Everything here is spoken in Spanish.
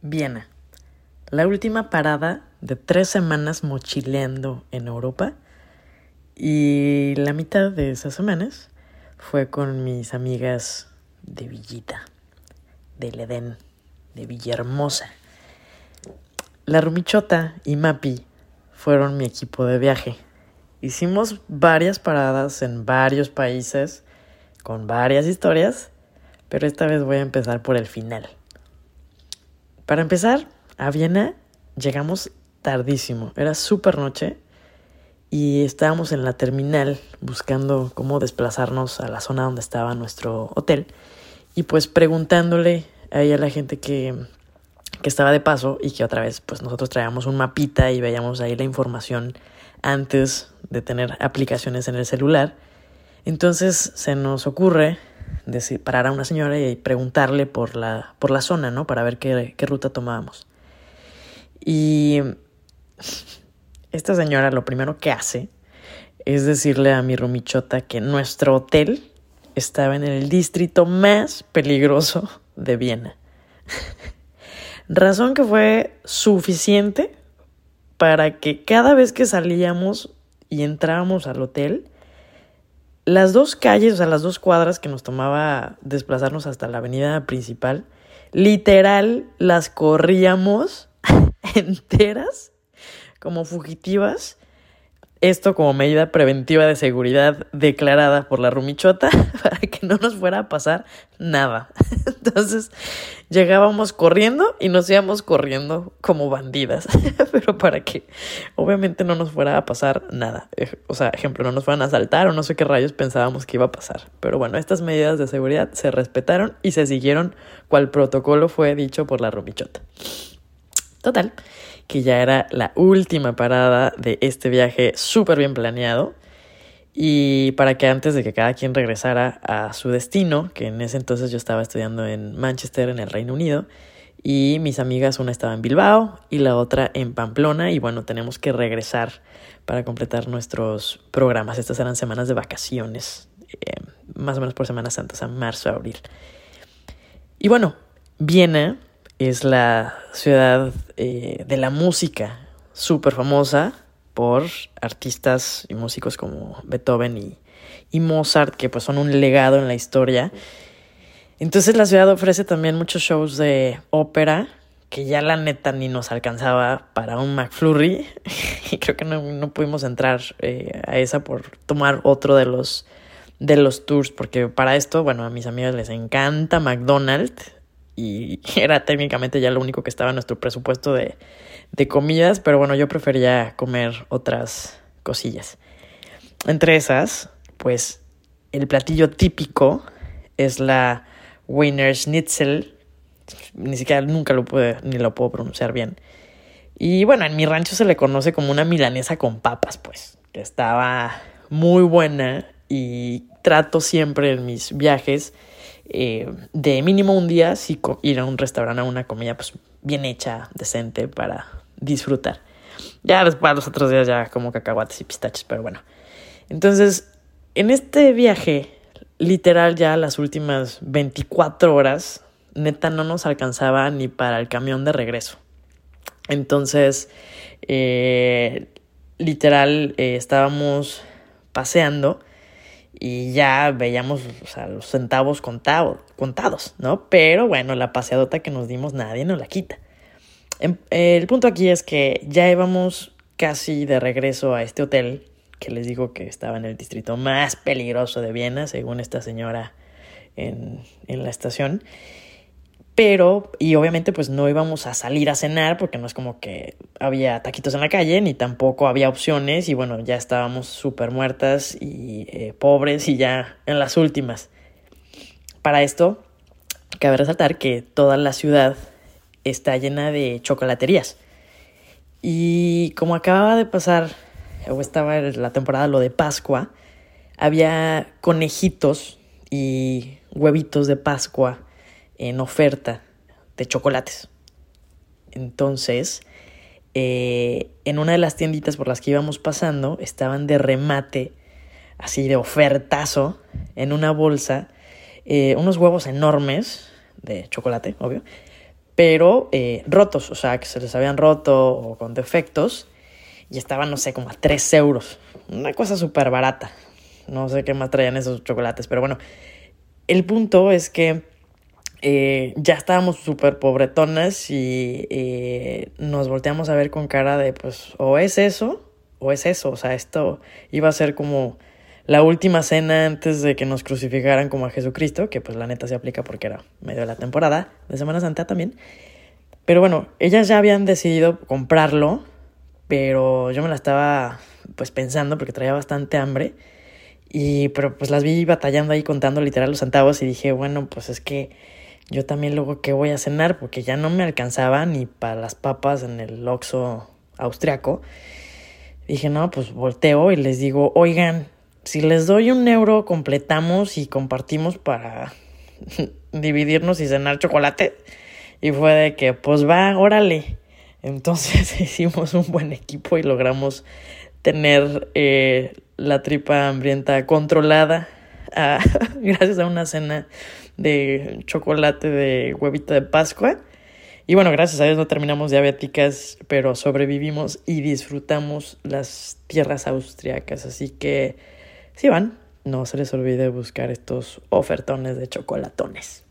Viena, la última parada de tres semanas mochileando en Europa y la mitad de esas semanas fue con mis amigas de Villita, del Edén, de Villahermosa. La Rumichota y Mapi fueron mi equipo de viaje. Hicimos varias paradas en varios países con varias historias, pero esta vez voy a empezar por el final. Para empezar, a Viena llegamos tardísimo, era súper noche y estábamos en la terminal buscando cómo desplazarnos a la zona donde estaba nuestro hotel y pues preguntándole ahí a la gente que, que estaba de paso y que otra vez pues nosotros traíamos un mapita y veíamos ahí la información antes de tener aplicaciones en el celular. Entonces se nos ocurre decir, parar a una señora y preguntarle por la, por la zona, ¿no? Para ver qué, qué ruta tomábamos. Y esta señora lo primero que hace es decirle a mi rumichota que nuestro hotel estaba en el distrito más peligroso de Viena. Razón que fue suficiente para que cada vez que salíamos y entrábamos al hotel, las dos calles, o sea, las dos cuadras que nos tomaba desplazarnos hasta la avenida principal, literal las corríamos enteras como fugitivas esto como medida preventiva de seguridad declarada por la Rumichota para que no nos fuera a pasar nada. Entonces llegábamos corriendo y nos íbamos corriendo como bandidas, pero para que obviamente no nos fuera a pasar nada. O sea, ejemplo, no nos fueran a asaltar o no sé qué rayos pensábamos que iba a pasar. Pero bueno, estas medidas de seguridad se respetaron y se siguieron cual protocolo fue dicho por la Rumichota. Total que ya era la última parada de este viaje súper bien planeado. Y para que antes de que cada quien regresara a su destino, que en ese entonces yo estaba estudiando en Manchester, en el Reino Unido, y mis amigas, una estaba en Bilbao y la otra en Pamplona, y bueno, tenemos que regresar para completar nuestros programas. Estas eran semanas de vacaciones, eh, más o menos por Semana Santa, o sea, marzo, abril. Y bueno, Viena es la ciudad eh, de la música, súper famosa por artistas y músicos como Beethoven y, y, Mozart, que pues son un legado en la historia. Entonces la ciudad ofrece también muchos shows de ópera, que ya la neta ni nos alcanzaba para un McFlurry, y creo que no, no pudimos entrar eh, a esa por tomar otro de los, de los tours, porque para esto, bueno, a mis amigos les encanta McDonald's, y era técnicamente ya lo único que estaba en nuestro presupuesto de, de comidas, pero bueno, yo prefería comer otras cosillas. Entre esas, pues el platillo típico es la Wiener Schnitzel, ni siquiera nunca lo pude, ni lo puedo pronunciar bien. Y bueno, en mi rancho se le conoce como una milanesa con papas, pues, que estaba muy buena y trato siempre en mis viajes eh, de mínimo un día sí ir a un restaurante a una comida pues bien hecha, decente para disfrutar. Ya después los otros días ya como cacahuates y pistaches, pero bueno. Entonces, en este viaje, literal ya las últimas 24 horas, neta no nos alcanzaba ni para el camión de regreso. Entonces, eh, literal, eh, estábamos paseando y ya veíamos los centavos contados, ¿no? Pero bueno, la paseadota que nos dimos nadie nos la quita. Em, el punto aquí es que ya íbamos casi de regreso a este hotel que les digo que estaba en el distrito más peligroso de Viena, según esta señora en, en la estación. Pero, y obviamente pues no íbamos a salir a cenar porque no es como que había taquitos en la calle, ni tampoco había opciones y bueno, ya estábamos súper muertas y eh, pobres y ya en las últimas. Para esto, cabe resaltar que toda la ciudad está llena de chocolaterías. Y como acababa de pasar, o estaba la temporada lo de Pascua, había conejitos y huevitos de Pascua en oferta de chocolates. Entonces, eh, en una de las tienditas por las que íbamos pasando, estaban de remate, así de ofertazo, en una bolsa, eh, unos huevos enormes de chocolate, obvio, pero eh, rotos, o sea, que se les habían roto o con defectos y estaban, no sé, como a 3 euros. Una cosa súper barata. No sé qué más traían esos chocolates, pero bueno, el punto es que eh, ya estábamos súper pobretonas y eh, nos volteamos a ver con cara de, pues, o es eso, o es eso. O sea, esto iba a ser como la última cena antes de que nos crucificaran como a Jesucristo, que pues la neta se aplica porque era medio de la temporada de Semana Santa también. Pero bueno, ellas ya habían decidido comprarlo, pero yo me la estaba pues pensando porque traía bastante hambre. Y pero pues las vi batallando ahí contando literal los centavos y dije, bueno, pues es que yo también luego qué voy a cenar porque ya no me alcanzaba ni para las papas en el Oxxo austriaco. Dije, no, pues volteo y les digo, oigan, si les doy un euro, completamos y compartimos para dividirnos y cenar chocolate. Y fue de que, pues va, órale. Entonces hicimos un buen equipo y logramos tener eh, la tripa hambrienta controlada gracias a una cena de chocolate de huevito de Pascua. Y bueno, gracias a Dios no terminamos diabéticas, pero sobrevivimos y disfrutamos las tierras austriacas. Así que si van, no se les olvide buscar estos ofertones de chocolatones.